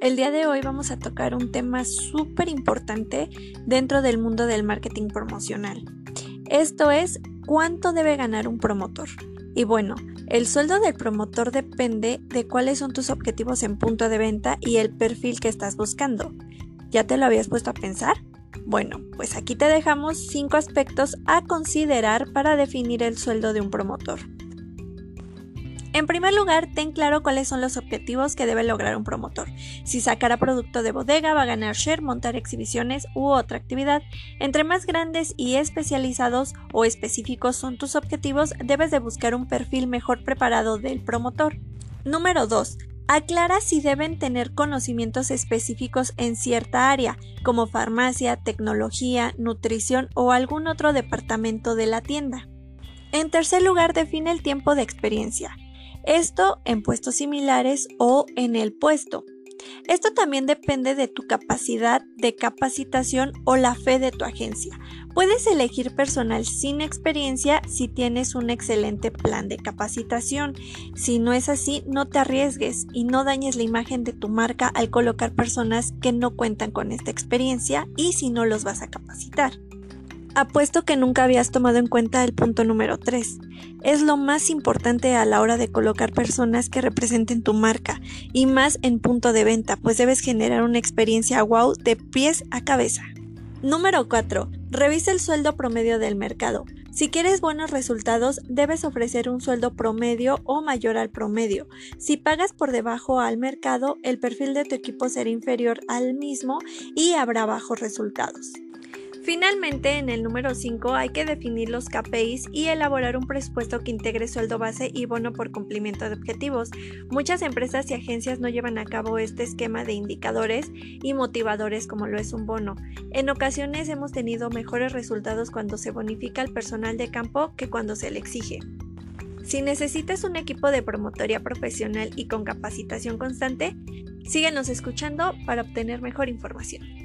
El día de hoy vamos a tocar un tema súper importante dentro del mundo del marketing promocional. Esto es cuánto debe ganar un promotor. Y bueno, el sueldo del promotor depende de cuáles son tus objetivos en punto de venta y el perfil que estás buscando. ¿Ya te lo habías puesto a pensar? Bueno, pues aquí te dejamos cinco aspectos a considerar para definir el sueldo de un promotor. En primer lugar, ten claro cuáles son los objetivos que debe lograr un promotor. Si sacará producto de bodega, va a ganar share, montar exhibiciones u otra actividad. Entre más grandes y especializados o específicos son tus objetivos, debes de buscar un perfil mejor preparado del promotor. Número 2. Aclara si deben tener conocimientos específicos en cierta área, como farmacia, tecnología, nutrición o algún otro departamento de la tienda. En tercer lugar, define el tiempo de experiencia. Esto en puestos similares o en el puesto. Esto también depende de tu capacidad de capacitación o la fe de tu agencia. Puedes elegir personal sin experiencia si tienes un excelente plan de capacitación. Si no es así, no te arriesgues y no dañes la imagen de tu marca al colocar personas que no cuentan con esta experiencia y si no los vas a capacitar. Apuesto que nunca habías tomado en cuenta el punto número 3. Es lo más importante a la hora de colocar personas que representen tu marca y más en punto de venta, pues debes generar una experiencia wow de pies a cabeza. Número 4. Revisa el sueldo promedio del mercado. Si quieres buenos resultados, debes ofrecer un sueldo promedio o mayor al promedio. Si pagas por debajo al mercado, el perfil de tu equipo será inferior al mismo y habrá bajos resultados. Finalmente, en el número 5 hay que definir los KPIs y elaborar un presupuesto que integre sueldo base y bono por cumplimiento de objetivos. Muchas empresas y agencias no llevan a cabo este esquema de indicadores y motivadores como lo es un bono. En ocasiones hemos tenido mejores resultados cuando se bonifica al personal de campo que cuando se le exige. Si necesitas un equipo de promotoría profesional y con capacitación constante, síguenos escuchando para obtener mejor información.